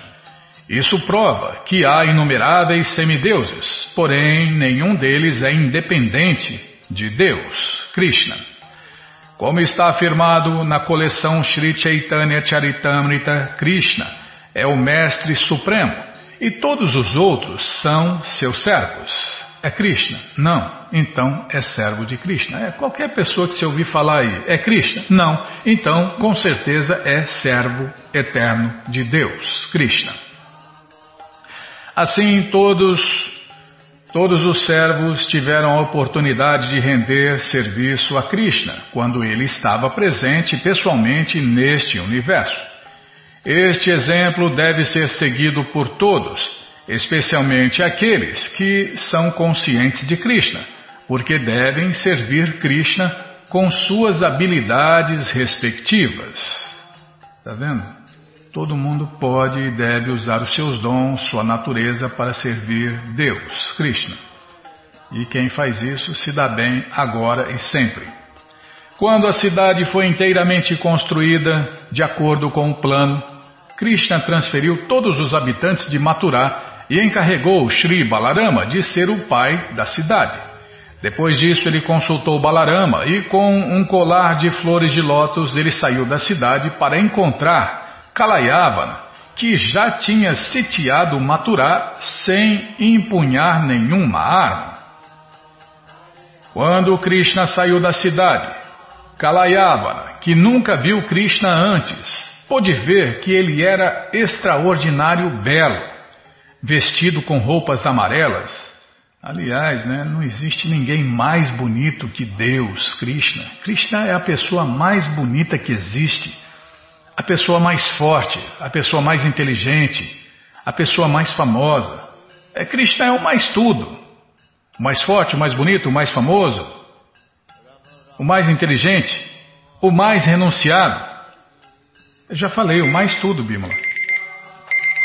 Isso prova que há inumeráveis semideuses, porém nenhum deles é independente de Deus, Krishna. Como está afirmado na coleção Sri Chaitanya Charitamrita, Krishna é o Mestre Supremo e todos os outros são seus servos. É Krishna? Não. Então é servo de Krishna. É qualquer pessoa que se ouvir falar aí, é Krishna? Não. Então, com certeza é servo eterno de Deus, Krishna. Assim, todos todos os servos tiveram a oportunidade de render serviço a Krishna quando ele estava presente pessoalmente neste universo. Este exemplo deve ser seguido por todos especialmente aqueles que são conscientes de Krishna, porque devem servir Krishna com suas habilidades respectivas. Está vendo? Todo mundo pode e deve usar os seus dons, sua natureza para servir Deus, Krishna. E quem faz isso se dá bem agora e sempre. Quando a cidade foi inteiramente construída de acordo com o plano, Krishna transferiu todos os habitantes de Mathura e encarregou Sri Balarama de ser o pai da cidade. Depois disso, ele consultou Balarama e, com um colar de flores de lótus, ele saiu da cidade para encontrar Kalayavana, que já tinha sitiado Maturá sem empunhar nenhuma arma. Quando Krishna saiu da cidade, Kalayavana, que nunca viu Krishna antes, pôde ver que ele era extraordinário belo vestido com roupas amarelas. Aliás, né, não existe ninguém mais bonito que Deus, Krishna. Krishna é a pessoa mais bonita que existe, a pessoa mais forte, a pessoa mais inteligente, a pessoa mais famosa. É, Krishna é o mais tudo. O mais forte, o mais bonito, o mais famoso, o mais inteligente, o mais renunciado. Eu já falei, o mais tudo, Bímola.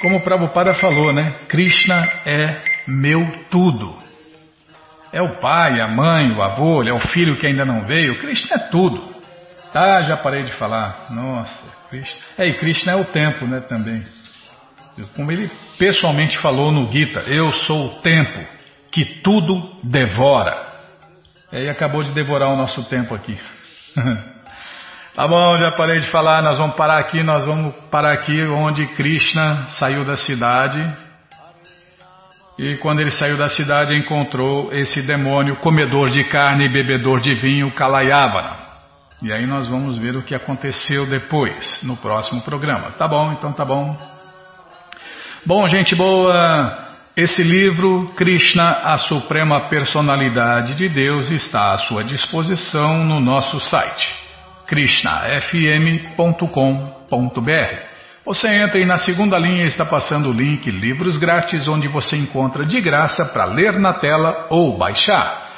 Como o Prabhupada falou, né? Krishna é meu tudo. É o pai, a mãe, o avô, é o filho que ainda não veio. Krishna é tudo. Tá, já parei de falar. Nossa, Krishna. É, e Krishna é o tempo, né, também. Como ele pessoalmente falou no Gita, eu sou o tempo que tudo devora. E aí acabou de devorar o nosso tempo aqui. Tá bom, já parei de falar, nós vamos parar aqui, nós vamos parar aqui onde Krishna saiu da cidade. E quando ele saiu da cidade, encontrou esse demônio comedor de carne e bebedor de vinho, Kalayavana. E aí nós vamos ver o que aconteceu depois, no próximo programa. Tá bom, então tá bom. Bom, gente boa, esse livro, Krishna, a Suprema Personalidade de Deus, está à sua disposição no nosso site krishnafm.com.br. Você entra e na segunda linha está passando o link Livros Grátis, onde você encontra de graça para ler na tela ou baixar.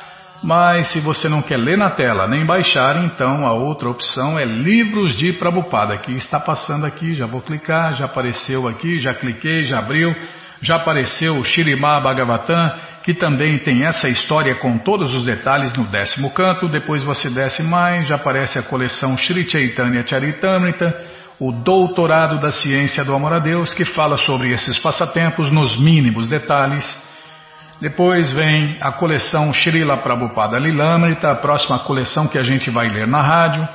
Mas se você não quer ler na tela nem baixar, então a outra opção é Livros de Prabupada, que está passando aqui. Já vou clicar, já apareceu aqui, já cliquei, já abriu, já apareceu o Shirimá Bhagavatam que também tem essa história com todos os detalhes no décimo canto. Depois você desce mais, já aparece a coleção Sri Chaitanya Charitamrita, o Doutorado da Ciência do Amor a Deus, que fala sobre esses passatempos nos mínimos detalhes. Depois vem a coleção Srila Prabhupada Lilamrita, a próxima coleção que a gente vai ler na rádio.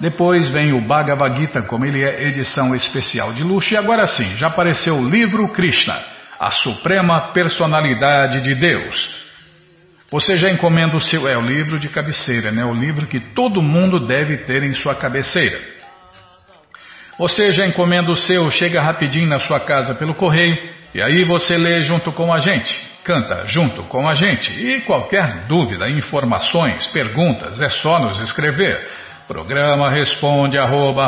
Depois vem o Bhagavad Gita, como ele é edição especial de luxo. E agora sim, já apareceu o livro Krishna a suprema personalidade de Deus. Você já encomenda o seu. É o livro de cabeceira, né? O livro que todo mundo deve ter em sua cabeceira. Você já encomenda o seu, chega rapidinho na sua casa pelo correio e aí você lê junto com a gente, canta junto com a gente. E qualquer dúvida, informações, perguntas, é só nos escrever. Programa responde arroba,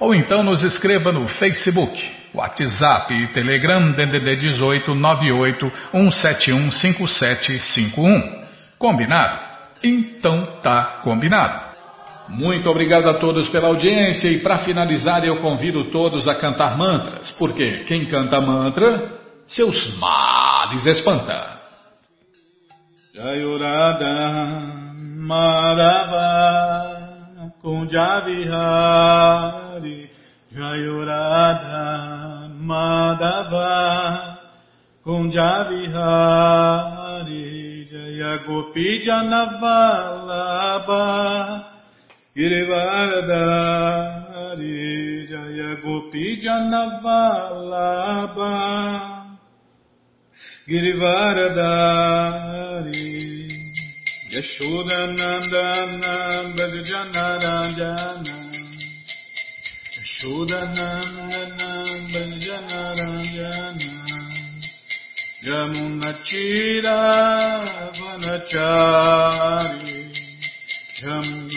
ou então nos escreva no Facebook WhatsApp e Telegram DDD 18 98 171 5751. Combinado? Então tá combinado. Muito obrigado a todos pela audiência e para finalizar eu convido todos a cantar mantras, porque quem canta mantra, seus males espanta. Jayurada Madhava Kunjavihari Jayurada Madhava Kunjavihari Girivardhari Jaya Girivardhari Yashodanandana Bhajanarajana Shudanandanam Banjanaranjana Yamunachira Vanachari. Yamunachira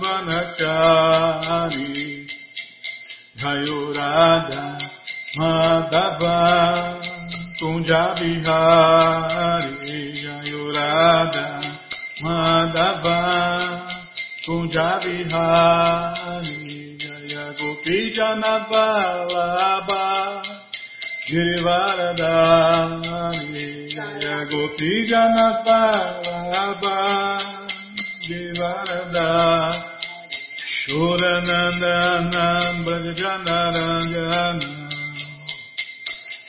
Vanachari Jayurada Madhava Kunjabihari Jayurada Madhava Kunjabihari Gopi Janavalabha Girivaradhari Jaya Gopi Janavalabha Shodanandanam Brajadanaranganam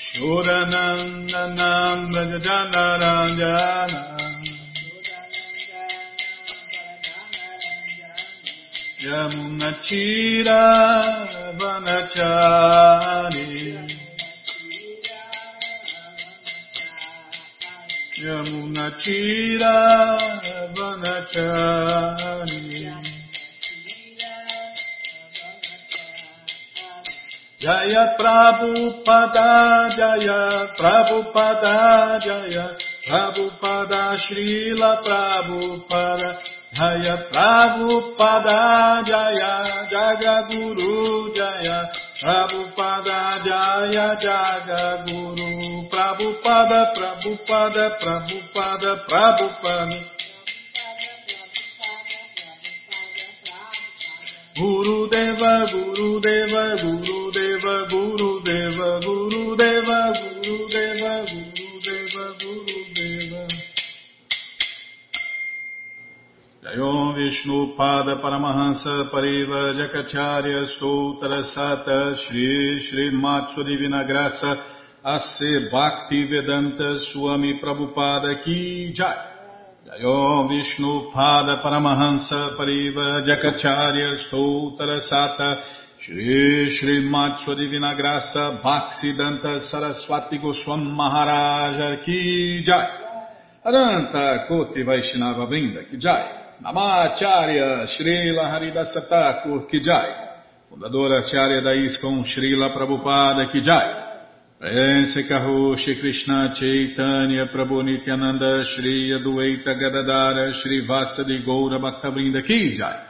Shodanandanam Brajadanaranganam Yamunachira Vanachari Yamunachira Vanachari Jaya Prabhupada Jaya Prabhupada Jaya Prabhupada Srila Prabhupada Jaya Prabhupada Jaya Jagaguru Jaya Prabhupada Jaya Jagaguru Prabhupada Prabhupada Prabhupada Prabhupada Guru Deva Guru Deva Guru Deva Guru Deva Jayom Vishnu Pada Paramahansa Pariva Jakacharya Stoutra Sata Shri Shri Matsu Divina Graça Ase Bhakti Vedanta Swami Prabhupada Ki Jai यो विष्णुपादपरमहंस परिवरजकचार्य स्तोतरसात श्रीश्रीमात्स्वदि विनाग्रास भाक्सिदन्त सरस्वाति गोस्वम् महाराज की जय। अनन्त कोटि वैष्णव वृन्द की जय। Namacharya Srila Haridasa Thakur Kijai, fundadora Acharya da Shreela Srila Prabhupada Kijai, Prense Shri Krishna Chaitanya Prabhu Nityananda Shri Adueita Gadadara Shri Vasadi Goura Bhaktavrinda Kijai,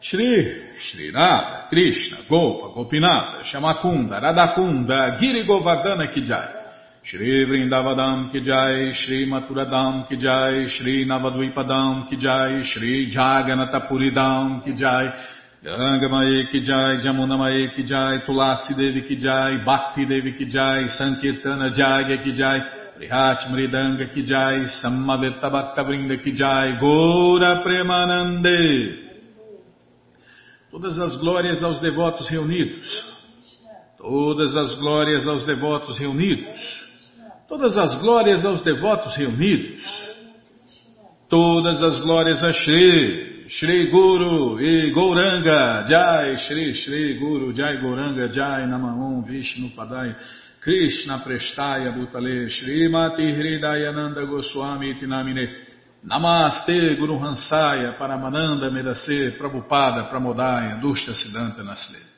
Shri Shri Radha Krishna Gopa Gopinata Shamakunda Radakunda Giri Govardhana Kijai, Shri Vrindavadam ki jai, Shri Maturadam ki jai, Shri Navadvipadam ki jai, Shri Jaganatapuridam ki jai, Gangamaye ki jai, Jamunamaye ki jai, Tulasi Devi ki jai, Bhakti Devi ki jai, Sankirtana Jagya ki jai, Prihat Mridanga ki jai, Samaveta Bhakta Vrinda ki jai, Gora Premanande. Todas as glórias aos devotos reunidos. Todas as glórias aos devotos reunidos. Todas as glórias aos devotos reunidos. Todas as glórias a Shri. Shri Guru e Gouranga, Jai Shri Shri Guru, Jai Gouranga, Jai Namahum Vishnu Padai, Krishna Prestaya Bhutale, Shri Mati Hridayananda Goswami Tinamine, Namaste Guru Hansaya, Paramananda Medase, Prabhupada, Pramodaya, Dushya Siddhanta Nasle.